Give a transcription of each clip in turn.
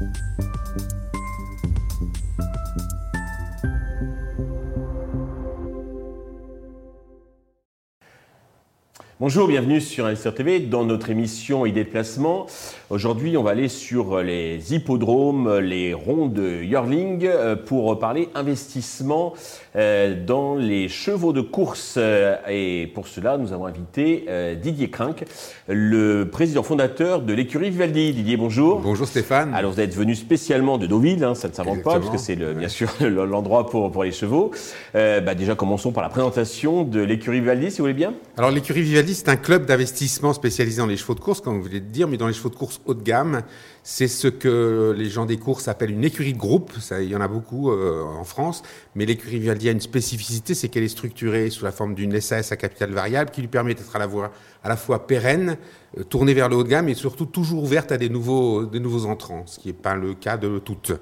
Bye. Bonjour, bienvenue sur Investir TV dans notre émission Idées de placement. Aujourd'hui, on va aller sur les hippodromes, les ronds de Yearling euh, pour parler investissement euh, dans les chevaux de course. Euh, et pour cela, nous avons invité Didier Crinck, le président fondateur de l'écurie Vivaldi. Didier, bonjour. Bonjour Stéphane. Alors, vous êtes venu spécialement de Deauville, hein, ça ne s'invente pas, parce que c'est bien sûr l'endroit pour, pour les chevaux. Bah, déjà, commençons par la présentation de l'écurie Vivaldi, si vous voulez bien. Alors, l'écurie Vivaldi, c'est un club d'investissement spécialisé dans les chevaux de course, comme vous voulez le dire, mais dans les chevaux de course haut de gamme. C'est ce que les gens des courses appellent une écurie de groupe. Il y en a beaucoup euh, en France. Mais l'écurie Vivaldi a une spécificité, c'est qu'elle est structurée sous la forme d'une SAS à capital variable qui lui permet d'être à la fois, pérenne, euh, tournée vers le haut de gamme et surtout toujours ouverte à des nouveaux entrants, ce qui n'est pas le cas de toutes.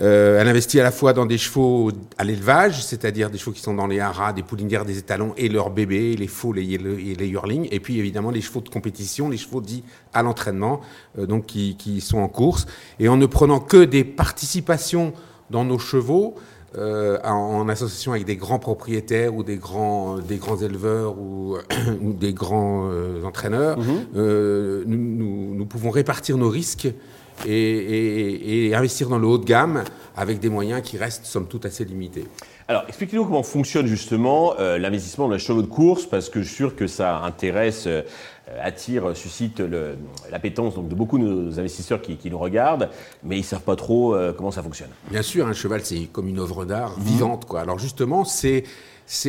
Euh, elle investit à la fois dans des chevaux à l'élevage, c'est-à-dire des chevaux qui sont dans les haras, des poulinières, des étalons et leurs bébés, les faux les, et les yearlings, et puis évidemment les chevaux de compétition, les chevaux dits à l'entraînement, euh, donc qui, qui, sont en course. Et en ne prenant que des participations dans nos chevaux, euh, en, association avec des grands propriétaires ou des grands, des grands éleveurs ou, ou des grands euh, entraîneurs, mhm. euh, nous, nous, nous, pouvons répartir nos risques et, investir dans le haut de gamme avec des moyens qui restent, somme toute, assez limités. Alors, expliquez-nous comment fonctionne justement euh, l'investissement dans les chevaux de course, parce que je suis sûr que ça intéresse, euh, attire, suscite l'appétence de beaucoup de nos investisseurs qui, nous regardent, mais ils ne savent pas trop euh, comment ça fonctionne. Bien sûr, un cheval, c'est comme une œuvre d'art mhm. vivante. Quoi. Alors justement, c'est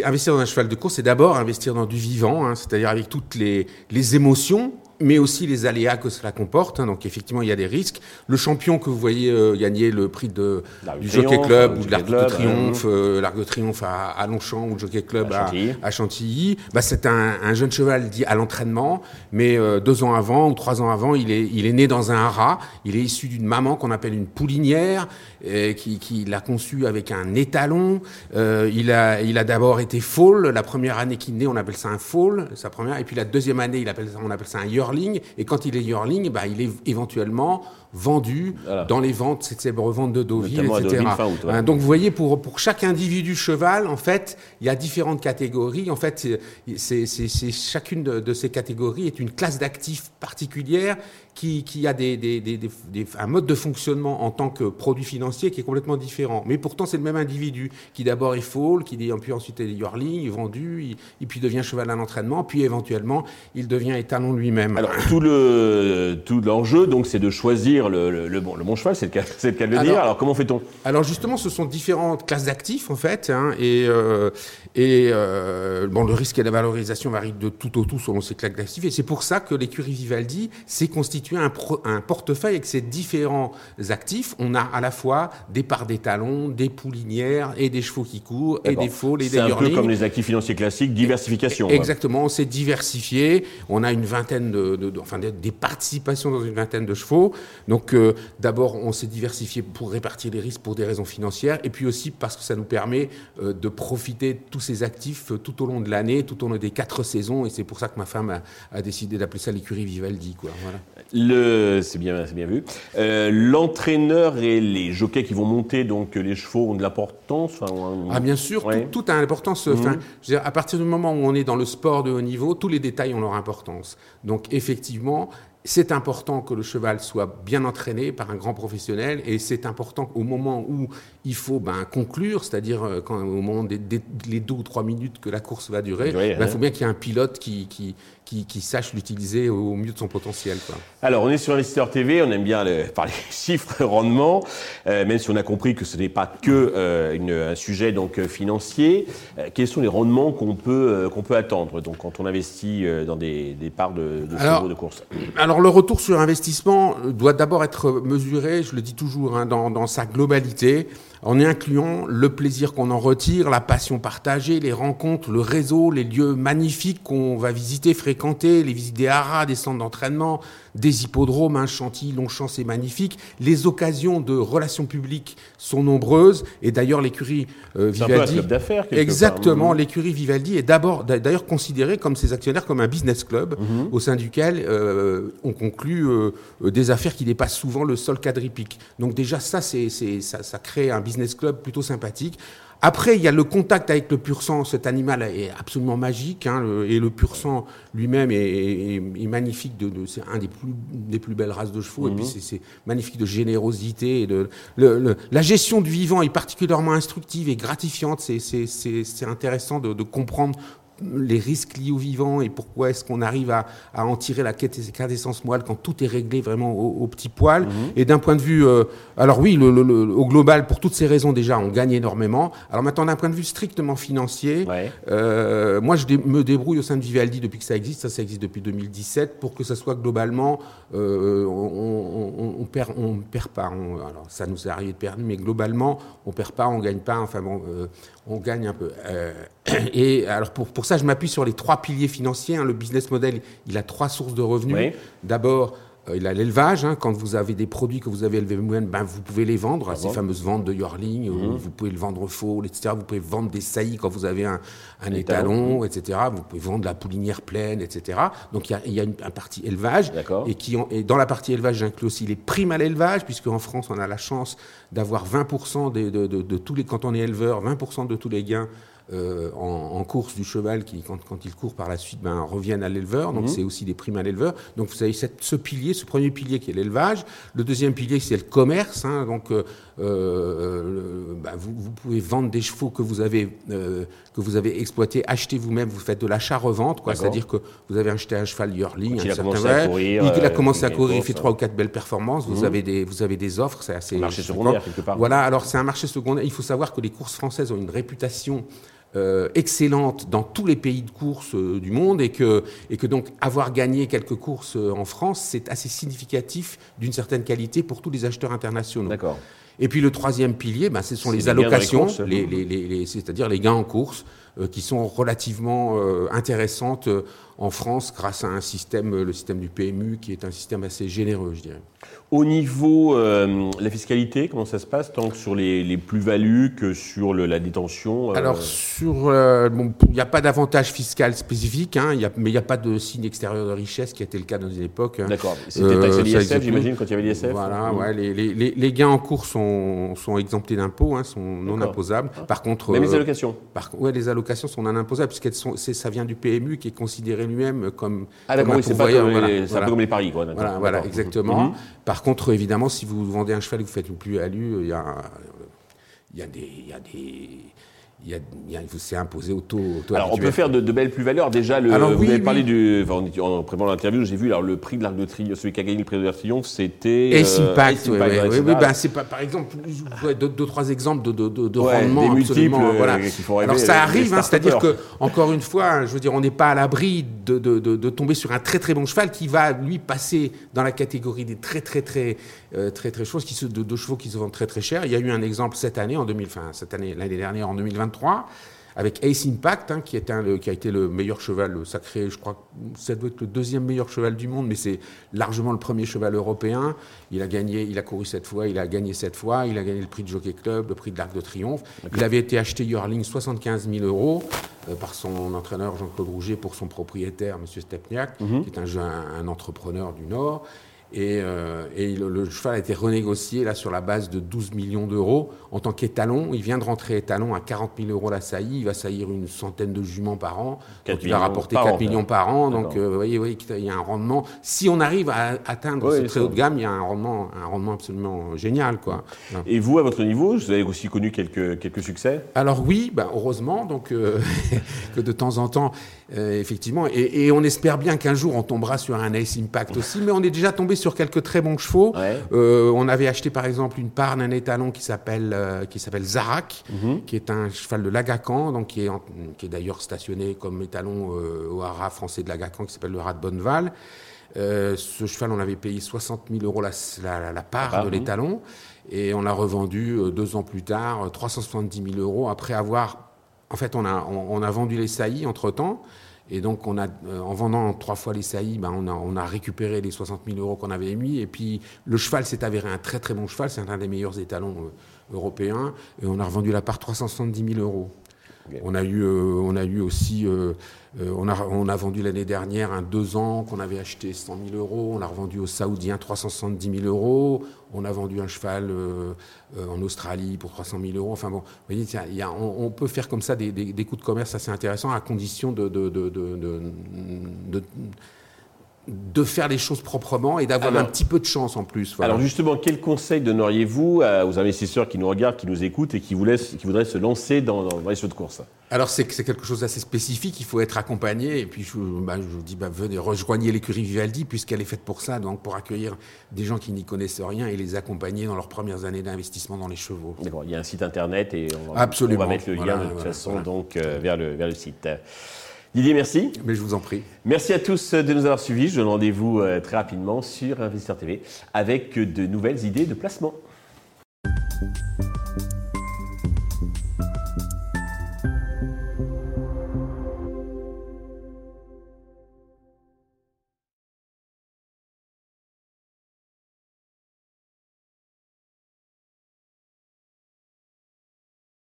investir dans un cheval de course, c'est d'abord investir dans du vivant, hein, c'est-à-dire avec toutes les, les émotions mais aussi les aléas que cela comporte. Hein. donc effectivement, il y a des risques. Le champion que vous voyez euh, gagner le prix de, du Jockey Club ou de l'Arc de Triomphe, euh, l'Arc de Triomphe à, à, Longchamp ou le Jockey Club à, Chantilly, bah, c'est un, un, jeune cheval dit à l'entraînement, mais euh, deux ans avant ou trois ans avant, il est, il est né dans un haras. Il est issu d'une maman qu'on appelle une poulinière, qui, qui l'a conçu avec un étalon. il a, il a d'abord été foal. La première année qu'il naît, on appelle ça un foal, sa première. Et puis la deuxième année, il appelle, on appelle ça un et quand il est yearling, bah, il est éventuellement vendu dans les ventes, c'est reventes de Deauville, etc. Hein, donc vous voyez, pour, pour chaque individu cheval, en fait, il y a différentes catégories. En fait, c'est chacune de, de, ces catégories est une classe d'actifs particulière qui, qui a des, des, des, un mode de fonctionnement en tant que produit financier qui est complètement différent. Mais pourtant, c'est le même individu qui d'abord est fall, qui puis ensuite est yearling, est vendu, il, puis devient cheval à l'entraînement, puis éventuellement, il devient étalon lui-même. Alors, tout le tout l'enjeu, donc, c'est de choisir le, le, bon, le bon cheval, c'est le, cas, le cas de le dire. Alors, comment fait-on? Alors, justement, ce sont différentes classes d'actifs, en fait, hein, et, euh, et euh, bon, le risque et la valorisation varient de tout au tout selon ces classes d'actifs, et c'est pour ça que l'écurie Vivaldi s'est constituée un, un, portefeuille avec ces différents actifs. On a à la fois des parts d'étalons, des poulinières et des chevaux qui courent et des faux et des C'est un peu comme les actifs financiers classiques, diversification. Exactement, on s'est diversifié. On a une vingtaine de, enfin des participations dans une vingtaine de chevaux. Donc euh, d'abord, on s'est diversifié pour répartir les risques pour des raisons financières et puis aussi parce que ça nous permet euh, de profiter de tous ces actifs euh, tout au long de l'année, tout au long des quatre saisons. Et c'est pour ça que ma femme a, a décidé d'appeler ça l'écurie Vivaldi. Quoi. Voilà. Le, c'est bien, c'est bien vu. Euh, l'entraîneur et les jockeys qui vont monter, donc les chevaux ont de l'importance. ah bien sûr, tout, a l'importance. Enfin, mhm. à partir du moment où on est dans le sport de haut niveau, tous les détails ont leur importance. Donc effectivement, c'est important que le cheval soit bien entraîné par un grand professionnel et c'est important au moment où il faut ben, conclure, c'est-à-dire euh, quand, au moment des, les deux ou trois minutes que la course va durer, ben, il faut bien qu'il y ait un pilote qui, qui, qui, sache l'utiliser au mieux de son potentiel. Quoi. Alors, on est sur Investisseur TV, on aime bien parler chiffres, rendement, euh, même si on a compris que ce n'est pas que euh, un sujet donc, financier. quels sont les rendements qu'on peut, qu'on peut attendre donc, quand on investit dans des, des parts de, de chevaux de course? alors, alors le retour sur investissement doit d'abord être mesuré, je le dis toujours, hein, dans, dans, sa globalité. En incluant le plaisir qu'on en retire, la passion partagée, les rencontres, le réseau, les lieux magnifiques qu'on va visiter, fréquenter, les visites des haras, des centres d'entraînement, des hippodromes, un Chantilly, Longchamp, c'est magnifique. Les occasions de relations publiques sont nombreuses. Et d'ailleurs, l'écurie euh, Vivaldi. d'affaires. Exactement. L'écurie Vivaldi est d'abord, d'ailleurs, considérée comme ses actionnaires comme un business club mhm. au sein duquel euh, on conclut euh, des affaires qui dépassent souvent le sol quadripique. Donc déjà, ça, c'est, ça, ça crée un business club plutôt sympathique. Après, il y a le contact avec le pur sang. Cet animal est absolument magique, hein, et le pur sang lui-même est, magnifique. c'est un des plus, des plus belles races de chevaux, et puis mhm. c'est, magnifique de générosité. Et de, la gestion du vivant est particulièrement instructive et gratifiante. C'est, intéressant de, de comprendre les risques liés au vivant et pourquoi est-ce qu'on arrive à, en tirer la quintessence moelle quand tout est réglé vraiment au, petit poil. Mhm. Et d'un point de vue, euh, alors oui, au global, pour toutes ces raisons déjà, on gagne énormément. Alors maintenant, d'un point de vue strictement financier, euh, moi je me débrouille au sein de Vivaldi depuis que ça existe, ça, ça existe depuis 2017, pour que ça soit globalement, euh, on, on, perd, on perd pas. alors ça nous est arrivé de perdre, mais globalement, on perd pas, on gagne pas. Enfin bon, on gagne un peu. et alors pour, pour ça, je m'appuie sur les trois piliers financiers. Hein. Le business model, il a trois sources de revenus. D'abord, euh, il a l'élevage. Hein. Quand vous avez des produits que vous avez élevés vous-même, ben, vous pouvez les vendre. Ah ces fameuses ventes de Yorling, mhm. vous pouvez le vendre faux, etc. Vous pouvez vendre des saillies quand vous avez un, étalon, etc. Vous pouvez vendre la poulinière pleine, etc. Donc il y a, une, partie élevage. Et, qui et dans la partie élevage, j'inclus aussi les primes à l'élevage, puisque en France, on a la chance d'avoir 20% de, de, tous les, quand on est éleveur, 20% de tous les gains euh, en, course du cheval qui, quand, quand, il court par la suite, ben, reviennent à l'éleveur. Donc, mhm. c'est aussi des primes à l'éleveur. Donc, vous avez cette, ce pilier, ce premier pilier qui est l'élevage. Le deuxième pilier, c'est le commerce. Hein. donc, euh, euh ben, vous, vous, pouvez vendre des chevaux que vous avez, que vous avez exploités, acheter vous-même. Vous faites de l'achat-revente. C'est-à-dire que vous avez acheté un cheval Yearling, il a commencé à courir. Il, a commencé à courir, il fait trois ou quatre belles performances. Vous, mhm. avez, des, vous avez des offres. C'est assez. Un marché secondaire, quelque part. Voilà, alors c'est un marché secondaire. Il faut savoir que les courses françaises ont une réputation euh, excellente dans tous les pays de course euh, du monde et que, et que donc avoir gagné quelques courses euh, en France, c'est assez significatif d'une certaine qualité pour tous les acheteurs internationaux. D'accord. Et puis le troisième pilier, ben, ce sont les allocations, les, les, les, c'est-à-dire les gains en course, qui sont relativement intéressantes en France grâce à un système, le système du PMU, qui est un système assez généreux, je dirais. Au niveau euh, la fiscalité, comment ça se passe tant que sur les, plus-values que sur la détention euh? Alors, sur, euh, il n'y a pas d'avantage fiscal spécifique, hein, y a, mais il n'y a pas de signe extérieur de richesse qui a été le cas dans une époque. Hein. D'accord. C'était taxé l'ISF, j'imagine, quand il y avait l'ISF Voilà, mmh. ouais, les, les, les, gains en cours sont, sont exemptés d'impôts, hein, sont non imposables. Ah. Par contre. Même les allocations par, Ouais, les allocations sont non imposables, puisque sont, ça vient du PMU qui est considéré lui-même comme. Ah, d'accord, c'est pas comme, les, voilà. comme les paris, quoi. Voilà, voilà, exactement. Mmh. Par contre, évidemment, si vous vendez un cheval et que vous faites une plus-value, il y a, il y a des, il y a des il, y a, il s'est imposé au taux. alors, on peut faire de, belles plus-valeurs. Déjà, le, vous avez parlé du. Enfin, en préparant l'interview, j'ai vu alors, le prix de l'Arc de Triomphe, celui qui a gagné le prix de l'Arc de Triomphe, c'était. Ace euh, Impact, oui, oui, oui, ben, c'est pas, par exemple, deux, deux, trois exemples de, de, de rendement des absolument. Multiples, voilà. Rêver, alors, ça arrive, hein, c'est-à-dire que, encore une fois, je veux dire, on n'est pas à l'abri de, de, tomber sur un très très bon cheval qui va, lui, passer dans la catégorie des très très très euh, très très choses, qui se, de, chevaux qui se vendent très très cher. Il y a eu un exemple cette année, en 2000, enfin, cette année, l'année dernière, en 2023 avec Ace Impact, hein, qui, est un, qui a été le meilleur cheval sacré, je crois ça doit être le deuxième meilleur cheval du monde, mais c'est largement le premier cheval européen. Il a gagné, il a couru cette fois, il a gagné cette fois, il a gagné le prix de Jockey Club, le prix de l'Arc de Triomphe. Il avait été acheté Yearling 75 000 euros euh, par son entraîneur Jean-Claude Rouget pour son propriétaire, M. Stepniak, mhm. qui est un, un entrepreneur du Nord. Et, euh, le, cheval a été renégocié là sur la base de 12 millions d'euros en tant qu'étalon. Il vient de rentrer étalon à 40 000 euros la saillie. Il va saillir une centaine de juments par an. il va rapporter 4 millions par an. Donc, euh, vous voyez, voyez il y a un rendement. Si on arrive à atteindre ce très haut de gamme, il y a un rendement, un rendement absolument génial. Quoi. Et vous, à votre niveau, vous avez aussi connu quelques, quelques succès? Alors oui, bah, heureusement, donc, euh, que de temps en temps, effectivement. Et, et, on espère bien qu'un jour, on tombera sur un Ace Impact aussi. Mais on est déjà tombé sur quelques très bons chevaux. Euh, on avait acheté par exemple une part d'un étalon qui s'appelle euh, qui s'appelle Zarak, mhm. qui est un cheval de Lagacan, donc qui est, qui est d'ailleurs stationné comme étalon euh, au haras français de Lagacan, qui s'appelle le Rat de Bonneval. ce cheval, on avait payé 60 000 euros la, la, part de l'étalon. Et on l'a revendu deux ans plus tard, 370 000 euros, après avoir... En fait, on a, vendu les saillies entre-temps. Et donc, on a, en vendant trois fois les saillies, ben, on, a, on, a, récupéré les 60 000 euros qu'on avait émis. Et puis, le cheval s'est avéré un très très bon cheval. C'est un des meilleurs étalons européens. Et on a revendu la part 370 000 euros. On a eu, euh, on a eu aussi, euh, euh, on, a, on a vendu l'année dernière un deux ans qu'on avait acheté 100 000 euros. On l'a revendu aux Saoudiens 370 000 euros. On a vendu un cheval en Australie pour 300 000 euros. Enfin bon, vous voyez, y a, on, peut faire comme ça des, des, coups de commerce assez intéressants à condition de, de, de, de de faire les choses proprement et d'avoir un petit peu de chance en plus. Alors justement, quel conseil donneriez-vous aux investisseurs qui nous regardent, qui nous écoutent et qui, qui voudraient se lancer dans, dans les sauts de course? Alors c'est quelque chose d'assez spécifique, il faut être accompagné et puis je, bah, je vous dis, bah, venez, rejoignez l'écurie Vivaldi puisqu'elle est faite pour ça, donc pour accueillir des gens qui n'y connaissent rien et les accompagner dans leurs premières années d'investissement dans les chevaux. D'accord, il y a un site internet et on va, Absolument. On va mettre le lien de toute façon donc, euh, vers, le, vers le site. Didier, merci. Mais je vous en prie. Merci à tous de nous avoir suivis. Je donne rendez-vous euh, très rapidement sur Investisseur TV avec de nouvelles idées de placement.